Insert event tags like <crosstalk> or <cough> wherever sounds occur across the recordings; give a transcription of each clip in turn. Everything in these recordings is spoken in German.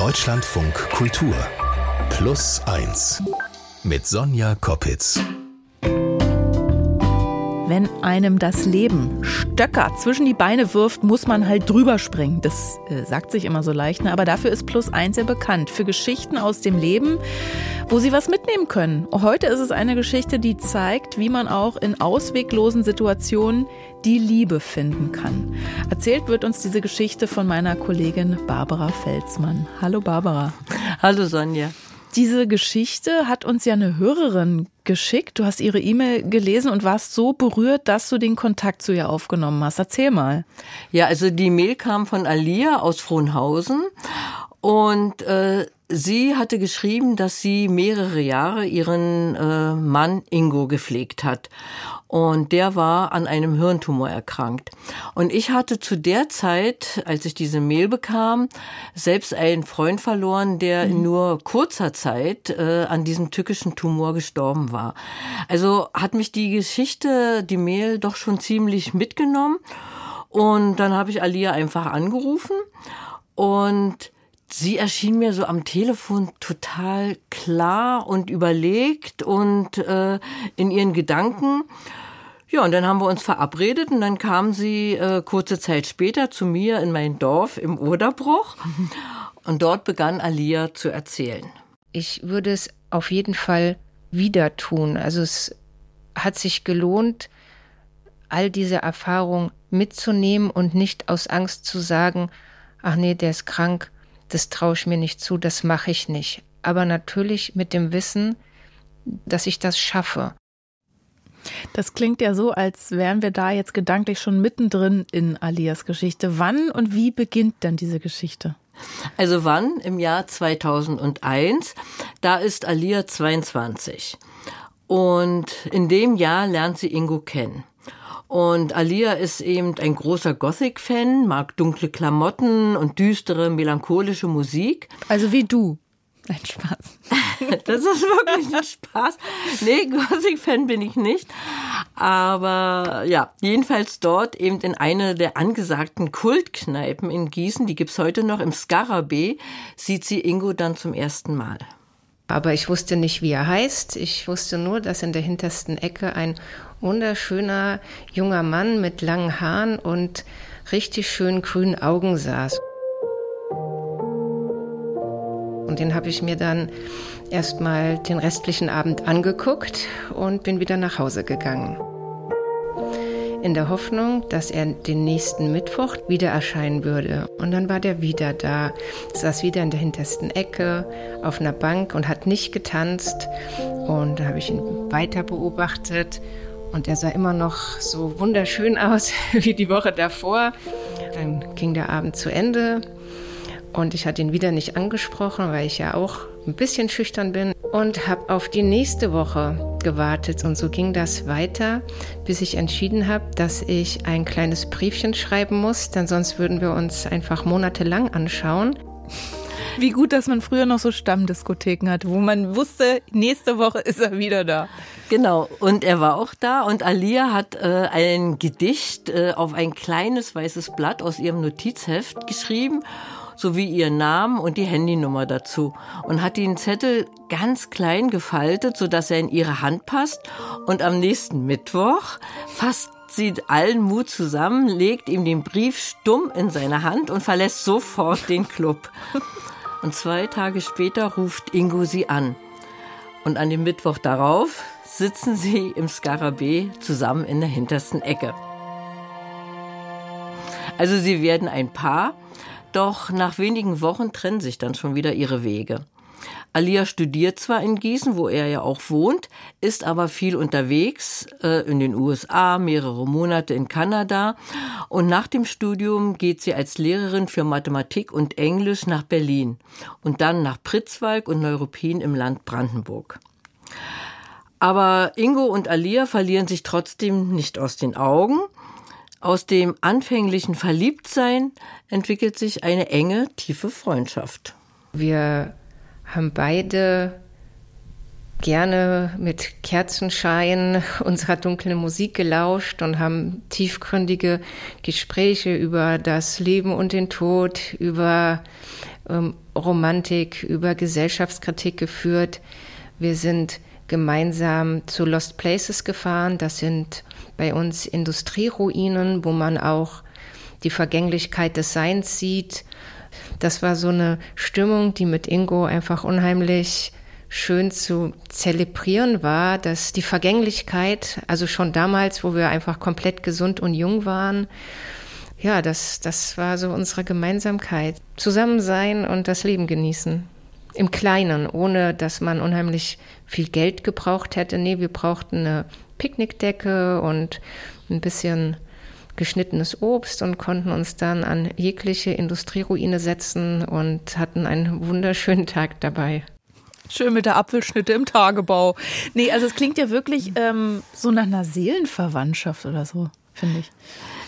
Deutschlandfunk Kultur Plus 1 mit Sonja Koppitz. Wenn einem das Leben Stöcker zwischen die Beine wirft, muss man halt drüber springen. Das äh, sagt sich immer so leicht, ne? aber dafür ist Plus 1 ja bekannt. Für Geschichten aus dem Leben, wo Sie was mitnehmen können. Heute ist es eine Geschichte, die zeigt, wie man auch in ausweglosen Situationen die Liebe finden kann. Erzählt wird uns diese Geschichte von meiner Kollegin Barbara Felsmann. Hallo Barbara. Hallo Sonja. Diese Geschichte hat uns ja eine Hörerin geschickt. Du hast ihre E-Mail gelesen und warst so berührt, dass du den Kontakt zu ihr aufgenommen hast. Erzähl mal. Ja, also die Mail kam von Alia aus Frohnhausen und äh, sie hatte geschrieben, dass sie mehrere Jahre ihren äh, Mann Ingo gepflegt hat. Und der war an einem Hirntumor erkrankt. Und ich hatte zu der Zeit, als ich diese Mail bekam, selbst einen Freund verloren, der in mhm. nur kurzer Zeit äh, an diesem tückischen Tumor gestorben war. Also hat mich die Geschichte, die Mail doch schon ziemlich mitgenommen. Und dann habe ich Alia einfach angerufen und sie erschien mir so am Telefon total klar und überlegt und äh, in ihren Gedanken. Ja, und dann haben wir uns verabredet und dann kam sie äh, kurze Zeit später zu mir in mein Dorf im Oderbruch <laughs> und dort begann Alia zu erzählen. Ich würde es auf jeden Fall wieder tun. Also es hat sich gelohnt, all diese Erfahrungen mitzunehmen und nicht aus Angst zu sagen, ach nee, der ist krank, das traue ich mir nicht zu, das mache ich nicht. Aber natürlich mit dem Wissen, dass ich das schaffe. Das klingt ja so, als wären wir da jetzt gedanklich schon mittendrin in Alias Geschichte. Wann und wie beginnt denn diese Geschichte? Also wann? Im Jahr 2001. Da ist Alia 22. Und in dem Jahr lernt sie Ingo kennen. Und Alia ist eben ein großer Gothic-Fan, mag dunkle Klamotten und düstere, melancholische Musik. Also wie du. Ein Spaß. <laughs> das ist wirklich ein Spaß. Nee, Gothic-Fan bin ich nicht. Aber ja, jedenfalls dort eben in einer der angesagten Kultkneipen in Gießen, die gibt's heute noch, im Scarabee, sieht sie Ingo dann zum ersten Mal. Aber ich wusste nicht, wie er heißt. Ich wusste nur, dass in der hintersten Ecke ein wunderschöner junger Mann mit langen Haaren und richtig schönen grünen Augen saß. Und den habe ich mir dann erstmal den restlichen Abend angeguckt und bin wieder nach Hause gegangen. In der Hoffnung, dass er den nächsten Mittwoch wieder erscheinen würde. Und dann war der wieder da, saß wieder in der hintersten Ecke auf einer Bank und hat nicht getanzt. Und da habe ich ihn weiter beobachtet und er sah immer noch so wunderschön <laughs> aus wie die Woche davor. Dann ging der Abend zu Ende und ich hatte ihn wieder nicht angesprochen, weil ich ja auch ein bisschen schüchtern bin und habe auf die nächste Woche gewartet. Und so ging das weiter, bis ich entschieden habe, dass ich ein kleines Briefchen schreiben muss, denn sonst würden wir uns einfach monatelang anschauen. Wie gut, dass man früher noch so Stammdiskotheken hatte, wo man wusste, nächste Woche ist er wieder da. Genau, und er war auch da und Alia hat äh, ein Gedicht äh, auf ein kleines weißes Blatt aus ihrem Notizheft geschrieben sowie ihren Namen und die Handynummer dazu und hat den Zettel ganz klein gefaltet, sodass er in ihre Hand passt und am nächsten Mittwoch fasst sie allen Mut zusammen, legt ihm den Brief stumm in seine Hand und verlässt sofort den Club. <laughs> Und zwei Tage später ruft Ingo sie an. Und an dem Mittwoch darauf sitzen sie im Skarabee zusammen in der hintersten Ecke. Also sie werden ein Paar, doch nach wenigen Wochen trennen sich dann schon wieder ihre Wege. Alia studiert zwar in Gießen, wo er ja auch wohnt, ist aber viel unterwegs äh, in den USA, mehrere Monate in Kanada und nach dem Studium geht sie als Lehrerin für Mathematik und Englisch nach Berlin und dann nach Pritzwalk und Neuruppin im Land Brandenburg. Aber Ingo und Alia verlieren sich trotzdem nicht aus den Augen. Aus dem anfänglichen Verliebtsein entwickelt sich eine enge, tiefe Freundschaft. Wir haben beide gerne mit Kerzenschein unserer dunklen Musik gelauscht und haben tiefgründige Gespräche über das Leben und den Tod, über ähm, Romantik, über Gesellschaftskritik geführt. Wir sind gemeinsam zu Lost Places gefahren. Das sind bei uns Industrieruinen, wo man auch die Vergänglichkeit des Seins sieht. Das war so eine Stimmung, die mit Ingo einfach unheimlich schön zu zelebrieren war, dass die Vergänglichkeit, also schon damals, wo wir einfach komplett gesund und jung waren, ja, das, das war so unsere Gemeinsamkeit. Zusammen sein und das Leben genießen. Im Kleinen, ohne dass man unheimlich viel Geld gebraucht hätte. Nee, wir brauchten eine Picknickdecke und ein bisschen geschnittenes Obst und konnten uns dann an jegliche Industrieruine setzen und hatten einen wunderschönen Tag dabei. Schön mit der Apfelschnitte im Tagebau. Nee, also es klingt ja wirklich ähm, so nach einer Seelenverwandtschaft oder so, finde ich.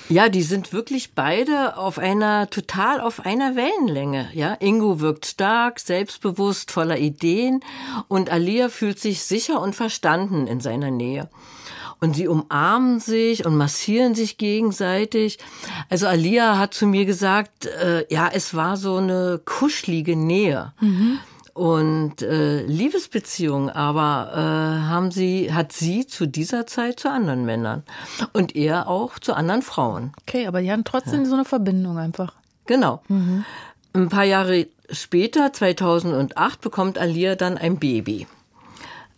Ja, die sind wirklich beide auf einer, total auf einer Wellenlänge. Ja, Ingo wirkt stark, selbstbewusst, voller Ideen und Alia fühlt sich sicher und verstanden in seiner Nähe. Und sie umarmen sich und massieren sich gegenseitig. Also Alia hat zu mir gesagt, äh, ja, es war so eine kuschelige Nähe. Mhm und äh, Liebesbeziehungen aber äh, haben sie hat sie zu dieser Zeit zu anderen Männern und er auch zu anderen Frauen. Okay, aber die haben trotzdem ja. so eine Verbindung einfach. Genau. Mhm. Ein paar Jahre später, 2008, bekommt Alia dann ein Baby.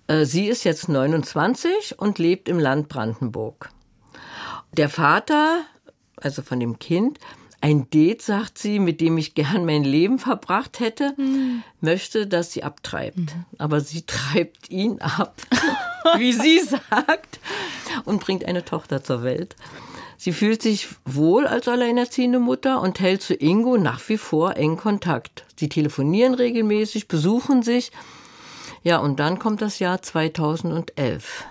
Äh, sie ist jetzt 29 und lebt im Land Brandenburg. Der Vater, also von dem Kind, ein Date, sagt sie, mit dem ich gern mein Leben verbracht hätte, mhm. möchte, dass sie abtreibt. Mhm. Aber sie treibt ihn ab, <laughs> wie sie <laughs> sagt, und bringt eine Tochter zur Welt. Sie fühlt sich wohl als alleinerziehende Mutter und hält zu Ingo nach wie vor eng Kontakt. Sie telefonieren regelmäßig, besuchen sich. Ja, und dann kommt das Jahr 2011.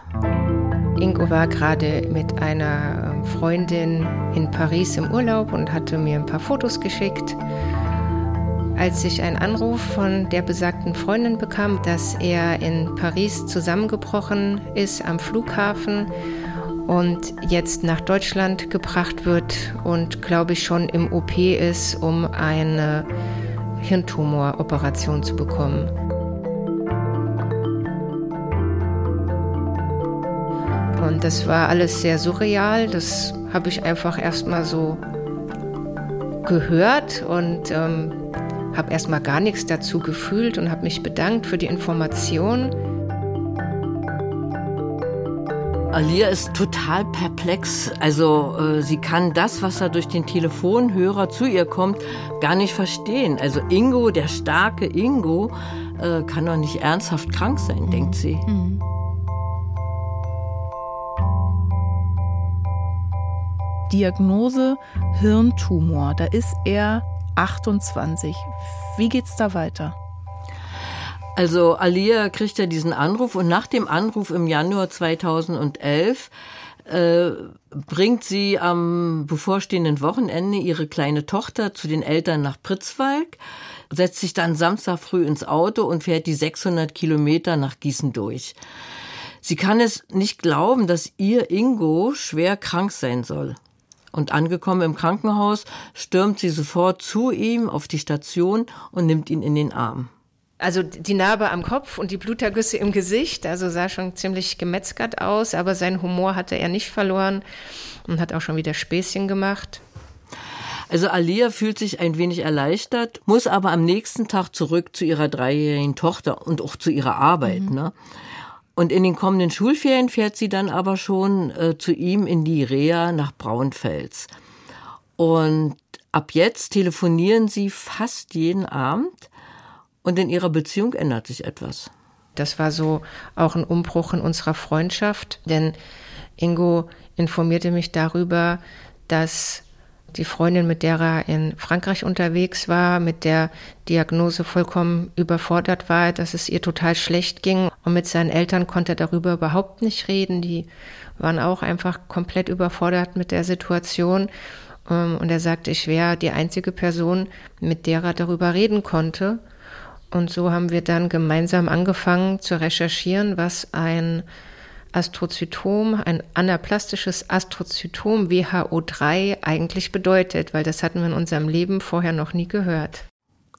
Ingo war gerade mit einer ähm, Freundin in Paris im Urlaub und hatte mir ein paar Fotos geschickt. Als ich einen Anruf von der besagten Freundin bekam, dass er in Paris zusammengebrochen ist am Flughafen und jetzt nach Deutschland gebracht wird und glaube ich schon im OP ist, um eine Hirntumoroperation zu bekommen. Und das war alles sehr surreal. Das habe ich einfach erstmal so gehört und ähm, habe erstmal gar nichts dazu gefühlt und habe mich bedankt für die Information. Alia ist total perplex. Also äh, sie kann das, was da durch den Telefonhörer zu ihr kommt, gar nicht verstehen. Also Ingo, der starke Ingo, äh, kann doch nicht ernsthaft krank sein, denkt sie. Mhm. Diagnose Hirntumor. Da ist er 28. Wie geht's da weiter? Also Alia kriegt ja diesen Anruf und nach dem Anruf im Januar 2011 äh, bringt sie am bevorstehenden Wochenende ihre kleine Tochter zu den Eltern nach Pritzwalk, setzt sich dann Samstag früh ins Auto und fährt die 600 Kilometer nach Gießen durch. Sie kann es nicht glauben, dass ihr Ingo schwer krank sein soll. Und angekommen im Krankenhaus stürmt sie sofort zu ihm auf die Station und nimmt ihn in den Arm. Also die Narbe am Kopf und die Blutergüsse im Gesicht, also sah schon ziemlich gemetzgert aus, aber seinen Humor hatte er nicht verloren und hat auch schon wieder Späßchen gemacht. Also Alia fühlt sich ein wenig erleichtert, muss aber am nächsten Tag zurück zu ihrer dreijährigen Tochter und auch zu ihrer Arbeit. Mhm. Ne? Und in den kommenden Schulferien fährt sie dann aber schon äh, zu ihm in die Reha nach Braunfels. Und ab jetzt telefonieren sie fast jeden Abend und in ihrer Beziehung ändert sich etwas. Das war so auch ein Umbruch in unserer Freundschaft, denn Ingo informierte mich darüber, dass die Freundin, mit der er in Frankreich unterwegs war, mit der Diagnose vollkommen überfordert war, dass es ihr total schlecht ging. Und mit seinen Eltern konnte er darüber überhaupt nicht reden. Die waren auch einfach komplett überfordert mit der Situation. Ähm, und er sagte, ich wäre die einzige Person, mit der er darüber reden konnte. Und so haben wir dann gemeinsam angefangen zu recherchieren, was ein Astrozytom, ein anaplastisches Astrozytom WHO3 eigentlich bedeutet, weil das hatten wir in unserem Leben vorher noch nie gehört.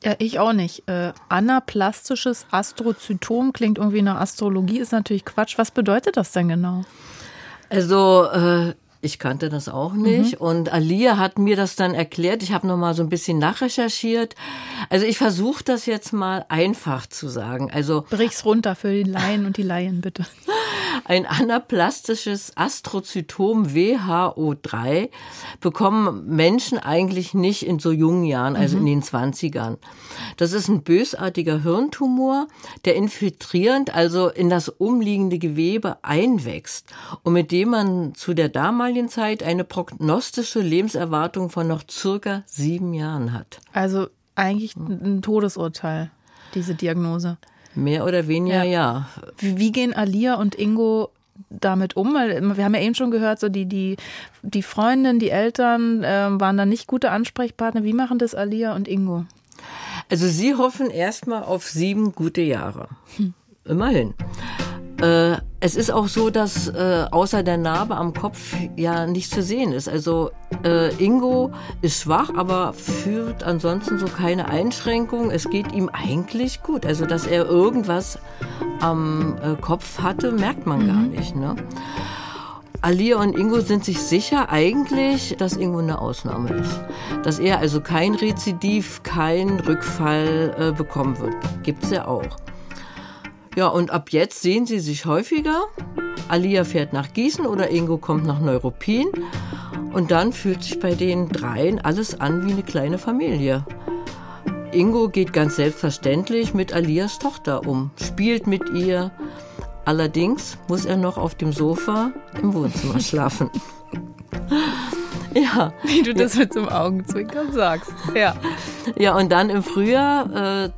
Ja, ich auch nicht. Äh, anaplastisches Astrozytom klingt irgendwie nach Astrologie, ist natürlich Quatsch. Was bedeutet das denn genau? Also äh, ich kannte das auch nicht. Mhm. Und Alia hat mir das dann erklärt. Ich habe noch mal so ein bisschen nachrecherchiert. Also ich versuche das jetzt mal einfach zu sagen. Also Brich's runter für die Laien und die Laien, bitte. <laughs> Ein anaplastisches Astrozytom WHO3 bekommen Menschen eigentlich nicht in so jungen Jahren, also mhm. in den 20ern. Das ist ein bösartiger Hirntumor, der infiltrierend, also in das umliegende Gewebe einwächst und mit dem man zu der damaligen Zeit eine prognostische Lebenserwartung von noch circa sieben Jahren hat. Also eigentlich ein Todesurteil, diese Diagnose. Mehr oder weniger, ja. ja. Wie, wie gehen Alia und Ingo damit um? Weil wir haben ja eben schon gehört, so die, die, die Freundin, die Eltern äh, waren da nicht gute Ansprechpartner. Wie machen das Alia und Ingo? Also sie hoffen erstmal auf sieben gute Jahre. Hm. Immerhin. Äh, es ist auch so, dass äh, außer der Narbe am Kopf ja nichts zu sehen ist. Also äh, Ingo ist schwach, aber führt ansonsten so keine Einschränkung. Es geht ihm eigentlich gut. Also dass er irgendwas am äh, Kopf hatte, merkt man mhm. gar nicht. Ne? Alia und Ingo sind sich sicher eigentlich, dass Ingo eine Ausnahme ist. Dass er also kein Rezidiv, kein Rückfall äh, bekommen wird. Gibt's ja auch. Ja, und ab jetzt sehen sie sich häufiger. Alia fährt nach Gießen oder Ingo kommt nach Neuruppin. Und dann fühlt sich bei den dreien alles an wie eine kleine Familie. Ingo geht ganz selbstverständlich mit Alias Tochter um, spielt mit ihr. Allerdings muss er noch auf dem Sofa im Wohnzimmer <laughs> schlafen. <laughs> Ja. Wie du das mit so einem Augenzwinkern sagst. Ja. Ja, und dann im Frühjahr äh,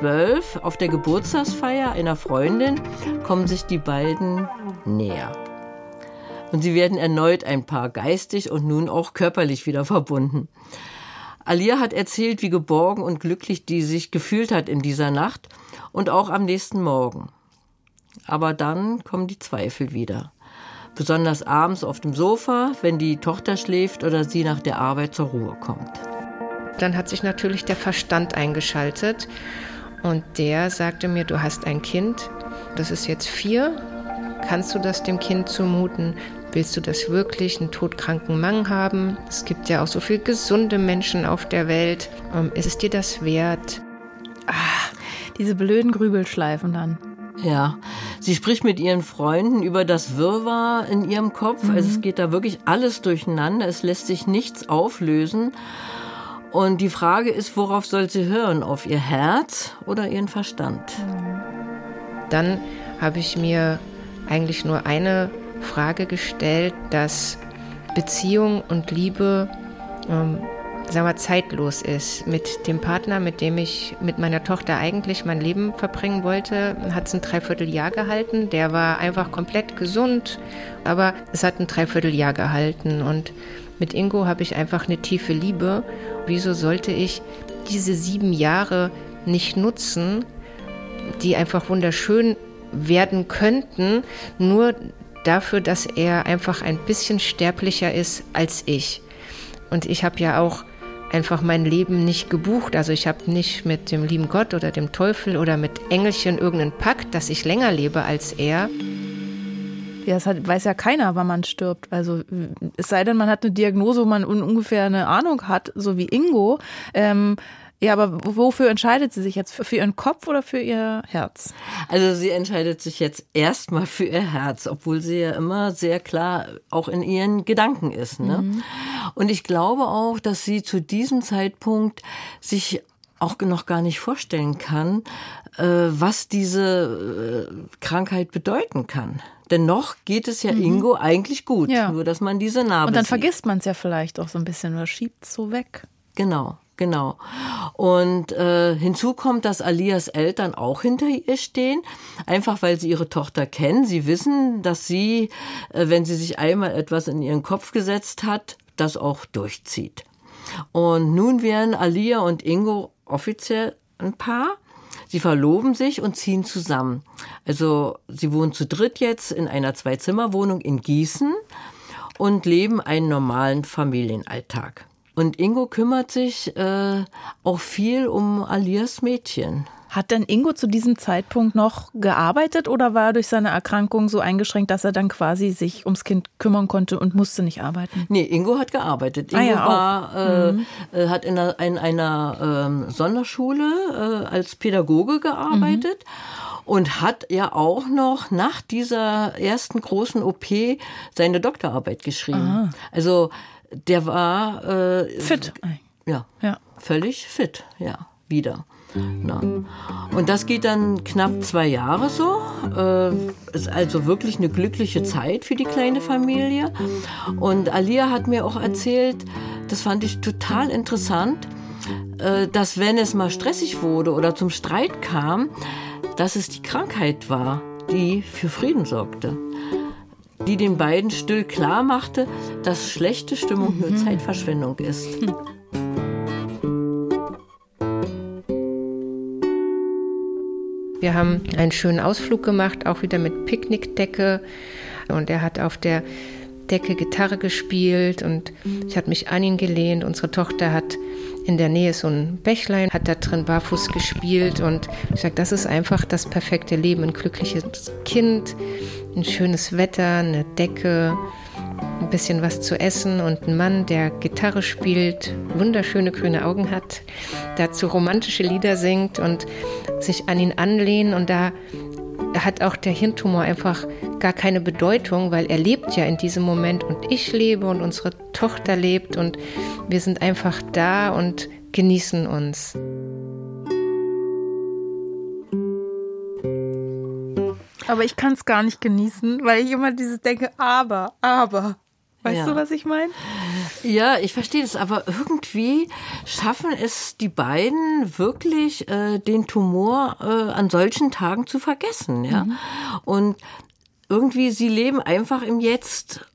2012 auf der Geburtstagsfeier einer Freundin kommen sich die beiden näher. Und sie werden erneut ein Paar geistig und nun auch körperlich wieder verbunden. Alia hat erzählt, wie geborgen und glücklich die sich gefühlt hat in dieser Nacht und auch am nächsten Morgen. Aber dann kommen die Zweifel wieder besonders abends auf dem Sofa, wenn die Tochter schläft oder sie nach der Arbeit zur Ruhe kommt. Dann hat sich natürlich der Verstand eingeschaltet und der sagte mir, du hast ein Kind, das ist jetzt vier, kannst du das dem Kind zumuten? Willst du das wirklich, einen todkranken Mann haben? Es gibt ja auch so viele gesunde Menschen auf der Welt. Ähm, ist es dir das wert? Ah, diese blöden Grübelschleifen dann. Ja, sie spricht mit ihren Freunden über das Wirrwarr in ihrem Kopf. Mhm. Also es geht da wirklich alles durcheinander. Es lässt sich nichts auflösen. Und die Frage ist, worauf soll sie hören? Auf ihr Herz oder ihren Verstand? Dann habe ich mir eigentlich nur eine Frage gestellt, dass Beziehung und Liebe ähm, sagen wir, zeitlos ist. Mit dem Partner, mit dem ich mit meiner Tochter eigentlich mein Leben verbringen wollte, hat es ein Dreivierteljahr gehalten. Der war einfach komplett gesund, aber es hat ein Dreivierteljahr gehalten. Und mit Ingo habe ich einfach eine tiefe Liebe. Wieso sollte ich diese sieben Jahre nicht nutzen, die einfach wunderschön werden könnten, nur dafür, dass er einfach ein bisschen sterblicher ist als ich. Und ich habe ja auch einfach mein Leben nicht gebucht. Also ich habe nicht mit dem lieben Gott oder dem Teufel oder mit Engelchen irgendeinen Pakt, dass ich länger lebe als er. Ja, es hat, weiß ja keiner, wann man stirbt. Also es sei denn, man hat eine Diagnose, wo man un ungefähr eine Ahnung hat, so wie Ingo. Ähm, ja, aber wofür entscheidet sie sich jetzt? Für ihren Kopf oder für ihr Herz? Also sie entscheidet sich jetzt erstmal für ihr Herz, obwohl sie ja immer sehr klar auch in ihren Gedanken ist. Ne? Mhm. Und ich glaube auch, dass sie zu diesem Zeitpunkt sich auch noch gar nicht vorstellen kann, äh, was diese äh, Krankheit bedeuten kann. Denn noch geht es ja mhm. Ingo eigentlich gut, ja. nur dass man diese Narbe Und dann sieht. vergisst man es ja vielleicht auch so ein bisschen oder schiebt es so weg. Genau. Genau. Und äh, hinzu kommt, dass Alias Eltern auch hinter ihr stehen, einfach weil sie ihre Tochter kennen. Sie wissen, dass sie, äh, wenn sie sich einmal etwas in ihren Kopf gesetzt hat, das auch durchzieht. Und nun wären Alia und Ingo offiziell ein Paar. Sie verloben sich und ziehen zusammen. Also sie wohnen zu dritt jetzt in einer Zwei-Zimmer-Wohnung in Gießen und leben einen normalen Familienalltag. Und Ingo kümmert sich äh, auch viel um Alias Mädchen. Hat denn Ingo zu diesem Zeitpunkt noch gearbeitet oder war er durch seine Erkrankung so eingeschränkt, dass er dann quasi sich ums Kind kümmern konnte und musste nicht arbeiten? Nee, Ingo hat gearbeitet. Ah Ingo ja, war, äh, Mhm. äh, hat in einer, in einer ähm, Sonderschule äh, als Pädagoge gearbeitet. Und hat ja auch noch nach dieser ersten großen OP seine Doktorarbeit geschrieben. Also der war äh, Fit. ja, Ja. völlig fit, ja, wieder. Na. Und das geht dann knapp zwei Jahre so. Äh, ist also wirklich eine glückliche Zeit für die kleine Familie. Und Alia hat mir auch erzählt, das fand ich total interessant, äh, dass wenn es mal stressig wurde oder zum Streit kam, dass es die Krankheit war, die für Frieden sorgte. Die den beiden still klar machte, dass schlechte Stimmung nur Zeitverschwendung ist. <laughs> Wir haben einen schönen Ausflug gemacht, auch wieder mit Picknickdecke. Und er hat auf der Decke Gitarre gespielt und ich habe mich an ihn gelehnt. Unsere Tochter hat in der Nähe so ein Bächlein, hat da drin barfuß gespielt und ich sage, das ist einfach das perfekte Leben. Ein glückliches Kind, ein schönes Wetter, eine Decke, ein bisschen was zu essen und ein Mann, der Gitarre spielt, wunderschöne grüne Augen hat, dazu romantische Lieder singt und sich an ihn anlehnen und da hat auch der Hirntumor einfach gar keine Bedeutung, weil er lebt ja in diesem Moment und ich lebe und unsere Tochter lebt und wir sind einfach da und genießen uns. Aber ich kann es gar nicht genießen, weil ich immer dieses denke, aber, aber. Weißt Ja. du, was ich meine? Ja, ich verstehe das, aber irgendwie schaffen es die beiden wirklich, äh, den Tumor äh, an solchen Tagen zu vergessen, ja. Und irgendwie, sie leben einfach im Jetzt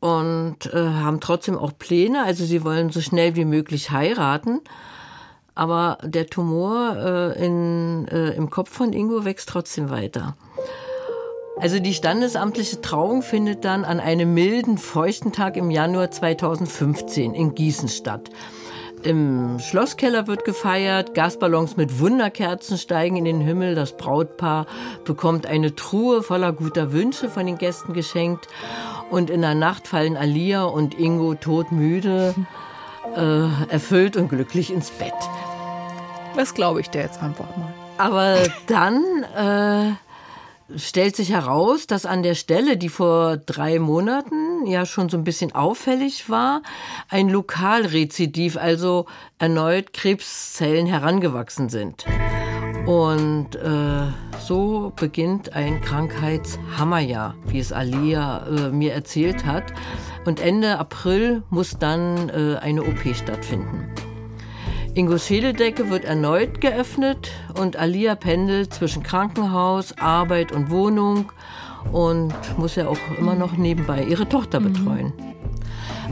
und äh, haben trotzdem auch Pläne. Also sie wollen so schnell wie möglich heiraten. Aber der Tumor äh, in, äh, im Kopf von Ingo wächst trotzdem weiter. Also die standesamtliche Trauung findet dann an einem milden, feuchten Tag im Januar 2015 in Gießen statt. Im Schlosskeller wird gefeiert, Gasballons mit Wunderkerzen steigen in den Himmel, das Brautpaar bekommt eine Truhe voller guter Wünsche von den Gästen geschenkt und in der Nacht fallen Alia und Ingo todmüde, äh, erfüllt und glücklich ins Bett. Das glaube ich dir jetzt einfach mal. Aber dann äh, stellt sich heraus, dass an der Stelle, die vor drei Monaten ja schon so ein bisschen auffällig war, ein Lokalrezidiv, also erneut Krebszellen herangewachsen sind. Und äh, so beginnt ein Krankheitshammerjahr, wie es Alia äh, mir erzählt hat. Und Ende April muss dann äh, eine OP stattfinden. Ingos Schädeldecke wird erneut geöffnet und Alia pendelt zwischen Krankenhaus, Arbeit und Wohnung und muss ja auch immer noch nebenbei ihre Tochter betreuen.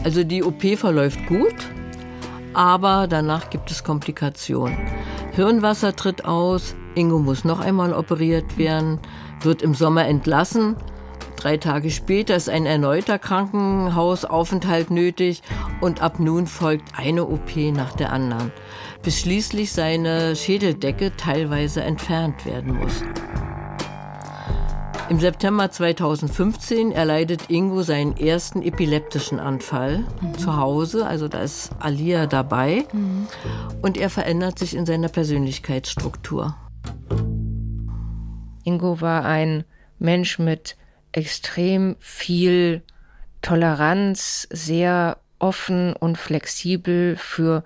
Also die OP verläuft gut, aber danach gibt es Komplikationen. Hirnwasser tritt aus, Ingo muss noch einmal operiert werden, wird im Sommer entlassen. Drei Tage später ist ein erneuter Krankenhausaufenthalt nötig und ab nun folgt eine OP nach der anderen, bis schließlich seine Schädeldecke teilweise entfernt werden muss. Im September 2015 erleidet Ingo seinen ersten epileptischen Anfall zu Hause, also da ist Alia dabei und er verändert sich in seiner Persönlichkeitsstruktur. Ingo war ein Mensch mit extrem viel Toleranz, sehr offen und flexibel für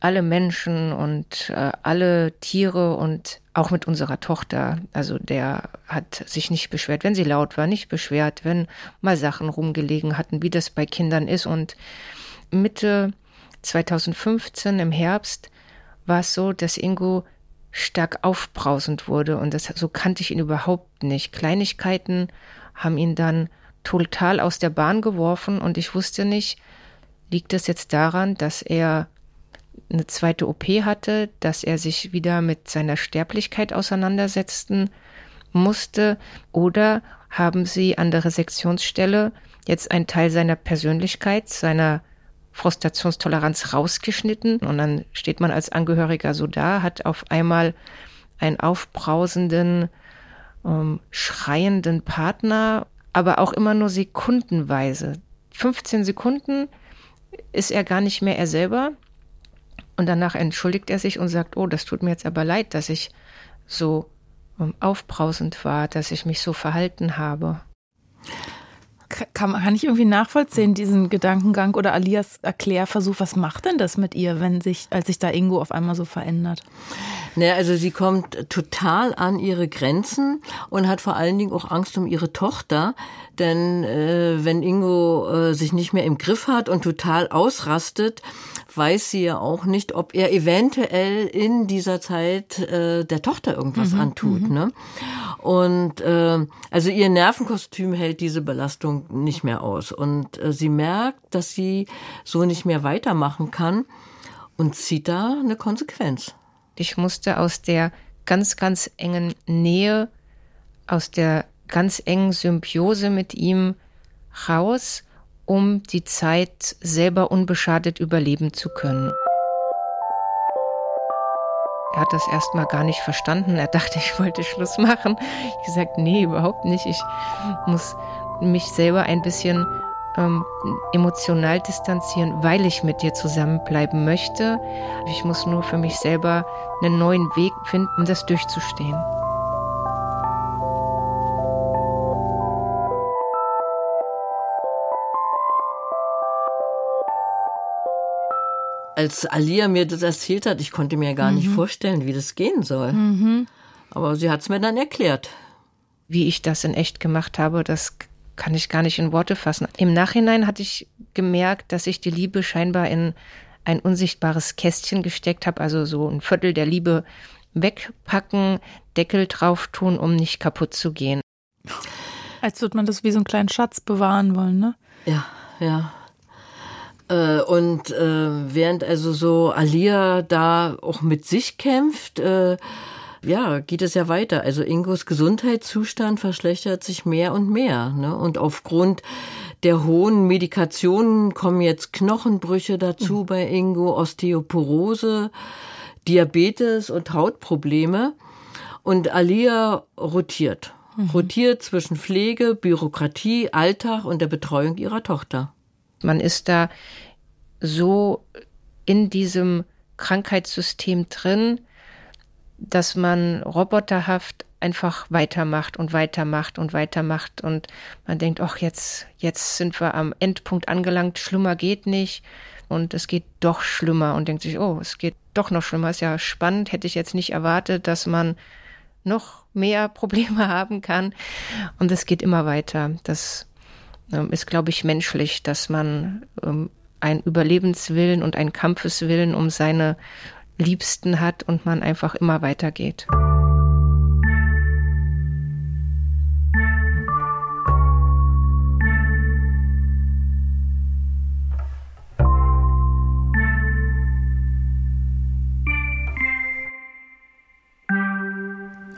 alle Menschen und äh, alle Tiere und auch mit unserer Tochter. Also der hat sich nicht beschwert, wenn sie laut war, nicht beschwert, wenn mal Sachen rumgelegen hatten, wie das bei Kindern ist. Und Mitte 2015 im Herbst war es so, dass Ingo stark aufbrausend wurde und das so kannte ich ihn überhaupt nicht. Kleinigkeiten haben ihn dann total aus der Bahn geworfen und ich wusste nicht, liegt es jetzt daran, dass er eine zweite OP hatte, dass er sich wieder mit seiner Sterblichkeit auseinandersetzen musste oder haben sie an der Resektionsstelle jetzt einen Teil seiner Persönlichkeit, seiner Frustrationstoleranz rausgeschnitten. Und dann steht man als Angehöriger so da, hat auf einmal einen aufbrausenden, ähm, schreienden Partner, aber auch immer nur sekundenweise. 15 Sekunden ist er gar nicht mehr er selber. Und danach entschuldigt er sich und sagt, oh, das tut mir jetzt aber leid, dass ich so ähm, aufbrausend war, dass ich mich so verhalten habe. Kann, kann ich irgendwie nachvollziehen, diesen Gedankengang oder Alias Erklärversuch? Was macht denn das mit ihr, wenn sich, als sich da Ingo auf einmal so verändert? Naja, also sie kommt total an ihre Grenzen und hat vor allen Dingen auch Angst um ihre Tochter. Denn äh, wenn Ingo äh, sich nicht mehr im Griff hat und total ausrastet, weiß sie ja auch nicht, ob er eventuell in dieser Zeit äh, der Tochter irgendwas mhm, antut. Mhm. Ne? Und äh, also ihr Nervenkostüm hält diese Belastung nicht mehr aus. Und äh, sie merkt, dass sie so nicht mehr weitermachen kann und zieht da eine Konsequenz. Ich musste aus der ganz, ganz engen Nähe, aus der ganz engen Symbiose mit ihm raus, um die Zeit selber unbeschadet überleben zu können. Er hat das erstmal gar nicht verstanden. Er dachte, ich wollte Schluss machen. Ich gesagt, nee, überhaupt nicht. Ich muss mich selber ein bisschen ähm, emotional distanzieren, weil ich mit dir zusammenbleiben möchte. Ich muss nur für mich selber einen neuen Weg finden, um das durchzustehen. Als Alia mir das erzählt hat, ich konnte mir gar mhm. nicht vorstellen, wie das gehen soll. Mhm. Aber sie hat es mir dann erklärt. Wie ich das in echt gemacht habe, das kann ich gar nicht in Worte fassen. Im Nachhinein hatte ich gemerkt, dass ich die Liebe scheinbar in ein unsichtbares Kästchen gesteckt habe, also so ein Viertel der Liebe wegpacken, Deckel drauf tun, um nicht kaputt zu gehen. Als würde man das wie so einen kleinen Schatz bewahren wollen, ne? Ja, ja. Äh, und äh, während also so Alia da auch mit sich kämpft, äh, ja, geht es ja weiter. Also Ingos Gesundheitszustand verschlechtert sich mehr und mehr. Ne? Und aufgrund der hohen Medikationen kommen jetzt Knochenbrüche dazu mhm. bei Ingo, Osteoporose, Diabetes und Hautprobleme. Und Alia rotiert. Mhm. Rotiert zwischen Pflege, Bürokratie, Alltag und der Betreuung ihrer Tochter. Man ist da so in diesem Krankheitssystem drin, dass man roboterhaft einfach weitermacht und weitermacht und weitermacht und man denkt, ach, jetzt, jetzt sind wir am Endpunkt angelangt, schlimmer geht nicht und es geht doch schlimmer und denkt sich, oh, es geht doch noch schlimmer, ist ja spannend, hätte ich jetzt nicht erwartet, dass man noch mehr <laughs> Probleme haben kann und es geht immer weiter. Das ähm, ist, glaube ich, menschlich, dass man ähm, einen Überlebenswillen und einen Kampfeswillen um seine Liebsten hat und man einfach immer weitergeht.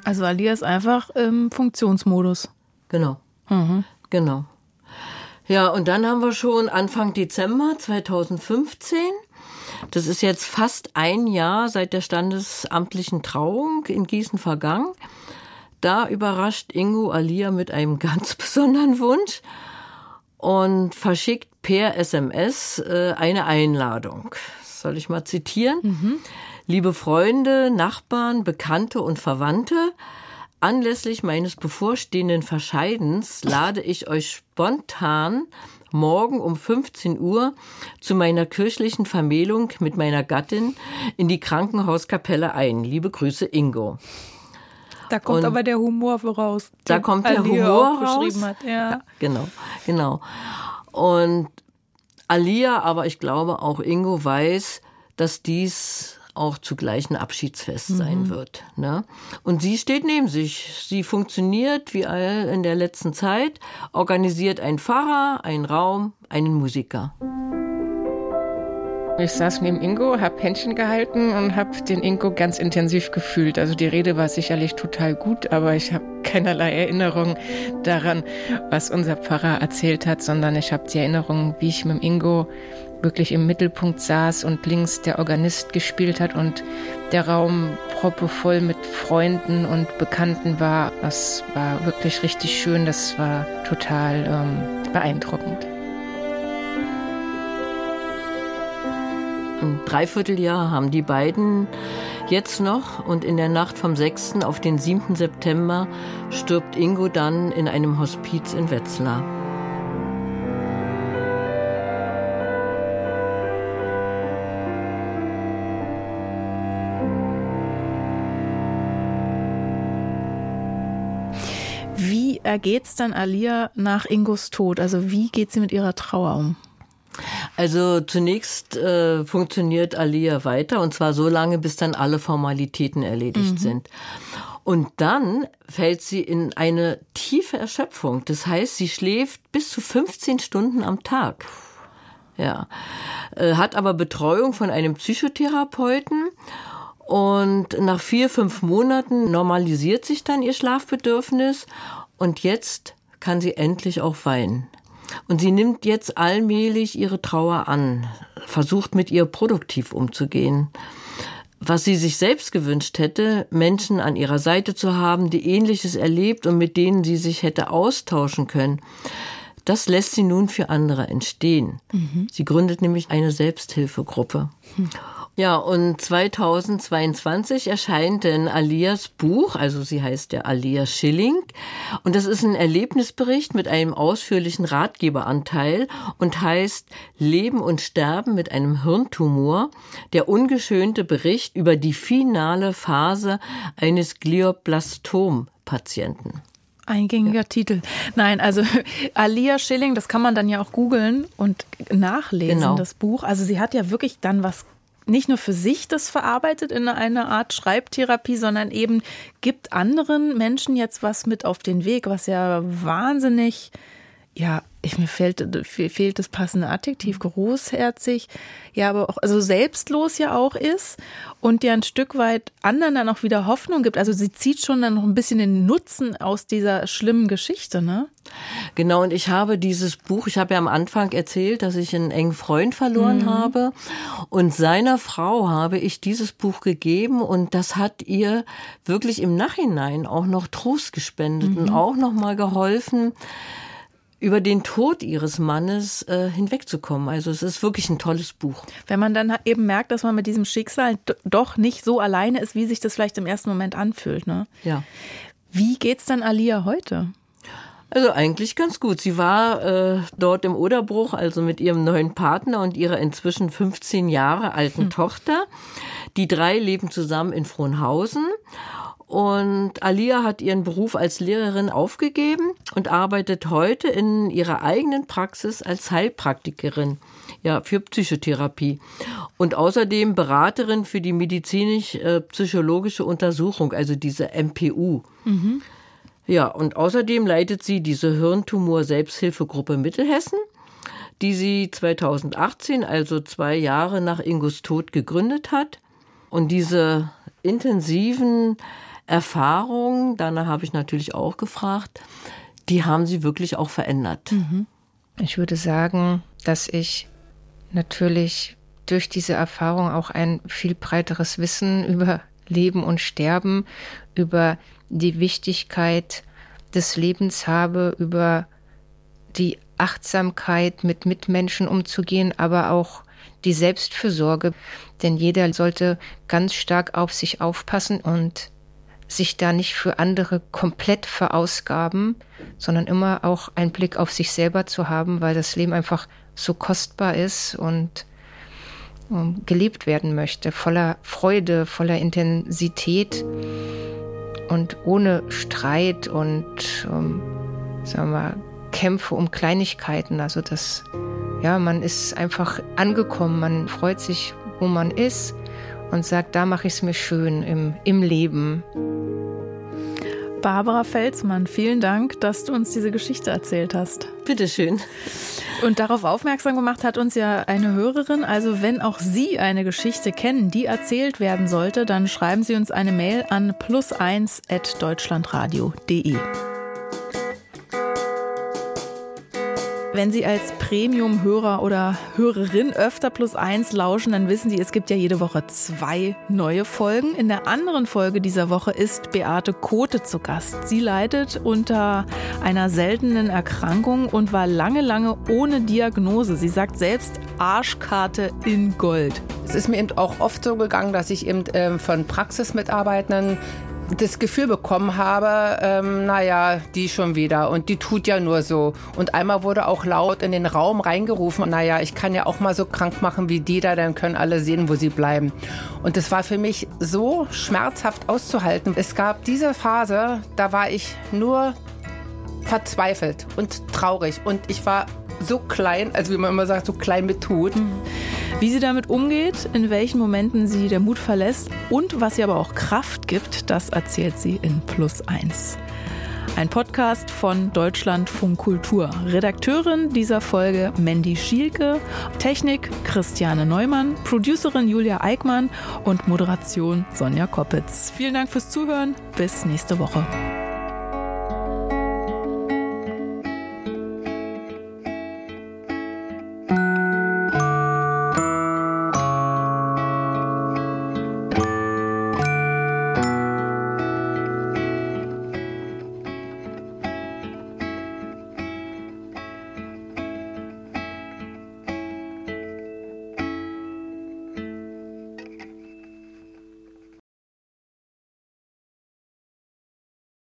Also Alia ist einfach im Funktionsmodus. Genau. Mhm. Genau. Ja, und dann haben wir schon Anfang Dezember 2015 das ist jetzt fast ein Jahr seit der standesamtlichen Trauung in Gießen vergangen. Da überrascht Ingo Alia mit einem <laughs> ganz besonderen Wunsch und verschickt per SMS äh, eine Einladung. Soll ich mal zitieren? Mhm. Liebe Freunde, Nachbarn, Bekannte und Verwandte, anlässlich meines bevorstehenden Verscheidens lade ich euch spontan morgen um 15 Uhr zu meiner kirchlichen Vermählung mit meiner Gattin in die Krankenhauskapelle ein. Liebe Grüße, Ingo. Da kommt und aber der Humor voraus. Da kommt der Alia Humor raus. Hat, ja. ja. Genau, genau. Und Alia, aber ich glaube auch Ingo weiß, dass dies auch zugleich ein Abschiedsfest mhm. sein wird. Ne? Und sie steht neben sich. Sie funktioniert wie all in der letzten Zeit, organisiert einen Pfarrer, einen Raum, einen Musiker. Ich saß neben Ingo, hab Händchen gehalten und hab den Ingo ganz intensiv gefühlt. Also die Rede war sicherlich total gut, aber ich habe keinerlei Erinnerung daran, was unser Pfarrer erzählt hat, sondern ich habe die Erinnerung, wie ich mit Ingo wirklich im Mittelpunkt saß und links der Organist gespielt hat und der Raum proppevoll mit Freunden und Bekannten war. Das war wirklich richtig schön, das war total ähm, beeindruckend. Ein Dreivierteljahr haben die beiden jetzt noch und in der Nacht vom 6. auf den 7. September stirbt Ingo dann in einem Hospiz in Wetzlar. Wie ergeht es dann Alia nach Ingos Tod? Also wie geht sie mit ihrer Trauer um? Also zunächst äh, funktioniert Alia weiter und zwar so lange, bis dann alle Formalitäten erledigt mhm. sind. Und dann fällt sie in eine tiefe Erschöpfung. Das heißt, sie schläft bis zu 15 Stunden am Tag. Ja. Äh, hat aber Betreuung von einem Psychotherapeuten. Und nach vier, fünf Monaten normalisiert sich dann ihr Schlafbedürfnis. Und jetzt kann sie endlich auch weinen. Und sie nimmt jetzt allmählich ihre Trauer an, versucht mit ihr produktiv umzugehen. Was sie sich selbst gewünscht hätte, Menschen an ihrer Seite zu haben, die ähnliches erlebt und mit denen sie sich hätte austauschen können. Das lässt sie nun für andere entstehen. Mhm. Sie gründet nämlich eine Selbsthilfegruppe. Mhm. Ja, und 2022 erscheint denn Alias Buch, also sie heißt ja Alia Schilling. Und das ist ein Erlebnisbericht mit einem ausführlichen Ratgeberanteil und heißt Leben und Sterben mit einem Hirntumor, der ungeschönte Bericht über die finale Phase eines Glioblastom-Patienten. Eingängiger ja. Titel. Nein, also <laughs> Alia Schilling, das kann man dann ja auch googeln und nachlesen, genau. das Buch. Also sie hat ja wirklich dann was nicht nur für sich das verarbeitet in einer Art Schreibtherapie, sondern eben gibt anderen Menschen jetzt was mit auf den Weg, was ja wahnsinnig, ja, ich, mir fehlt, fehlt das passende Adjektiv, großherzig, ja, aber auch, also selbstlos ja auch ist und ja ein Stück weit anderen dann auch wieder Hoffnung gibt. Also sie zieht schon dann noch ein bisschen den Nutzen aus dieser schlimmen Geschichte, ne? Genau, und ich habe dieses Buch, ich habe ja am Anfang erzählt, dass ich einen engen Freund verloren mhm. habe und seiner Frau habe ich dieses Buch gegeben und das hat ihr wirklich im Nachhinein auch noch Trost gespendet mhm. und auch noch mal geholfen, über den Tod ihres Mannes äh, hinwegzukommen. Also es ist wirklich ein tolles Buch. Wenn man dann eben merkt, dass man mit diesem Schicksal doch nicht so alleine ist, wie sich das vielleicht im ersten Moment anfühlt. Ne? Ja. Wie geht's dann Alia heute? Also eigentlich ganz gut. Sie war äh, dort im Oderbruch, also mit ihrem neuen Partner und ihrer inzwischen 15 Jahre alten hm. Tochter. Die drei leben zusammen in Frohnhausen und Alia hat ihren Beruf als Lehrerin aufgegeben und arbeitet heute in ihrer eigenen Praxis als Heilpraktikerin ja, für Psychotherapie und außerdem Beraterin für die medizinisch-psychologische Untersuchung, also diese MPU. Mhm. Ja, und außerdem leitet sie diese Hirntumor-Selbsthilfegruppe Mittelhessen, die sie 2018, also zwei Jahre nach Ingos Tod, gegründet hat. Und diese intensiven Erfahrungen, danach habe ich natürlich auch gefragt, die haben sie wirklich auch verändert. Mhm. Ich würde sagen, dass ich natürlich durch diese Erfahrung auch ein viel breiteres Wissen <laughs> über Leben und Sterben, über die Wichtigkeit des Lebens habe, über die Achtsamkeit mit Mitmenschen umzugehen, aber auch die Selbstfürsorge. Denn jeder sollte ganz stark auf sich aufpassen und sich da nicht für andere komplett verausgaben, sondern immer auch einen Blick auf sich selber zu haben, weil das Leben einfach so kostbar ist und ähm, gelebt werden möchte, voller Freude, voller Intensität und ohne Streit und ähm, sagen wir, Kämpfe um Kleinigkeiten. Also das, ja, man ist einfach angekommen, man freut sich, wo man ist und sagt, da mache ich es mir schön im, im Leben. Barbara Felsmann, vielen Dank, dass du uns diese Geschichte erzählt hast. Bitteschön. Und darauf aufmerksam gemacht hat uns ja eine Hörerin. Also wenn auch Sie eine Geschichte kennen, die erzählt werden sollte, dann schreiben Sie uns eine Mail an plus1.deutschlandradio.de. Wenn Sie als Premium-Hörer oder Hörerin öfter plus eins lauschen, dann wissen Sie, es gibt ja jede Woche zwei neue Folgen. In der anderen Folge dieser Woche ist Beate Kote zu Gast. Sie leidet unter einer seltenen Erkrankung und war lange, lange ohne Diagnose. Sie sagt selbst Arschkarte in Gold. Es ist mir eben auch oft so gegangen, dass ich eben ähm, von Praxismitarbeitern das Gefühl bekommen habe, ähm, naja, die schon wieder und die tut ja nur so. Und einmal wurde auch laut in den Raum reingerufen, naja, ich kann ja auch mal so krank machen wie die da, dann können alle sehen, wo sie bleiben. Und das war für mich so schmerzhaft auszuhalten. Es gab diese Phase, da war ich nur verzweifelt und traurig und ich war so klein, also wie man immer sagt, so klein mit Tod. Mhm. Wie sie damit umgeht, in welchen Momenten sie der Mut verlässt und was ihr aber auch Kraft gibt, das erzählt sie in Plus 1. Ein Podcast von Deutschlandfunk Kultur. Redakteurin dieser Folge Mandy Schielke, Technik Christiane Neumann, Producerin Julia Eickmann und Moderation Sonja Koppitz. Vielen Dank fürs Zuhören. Bis nächste Woche.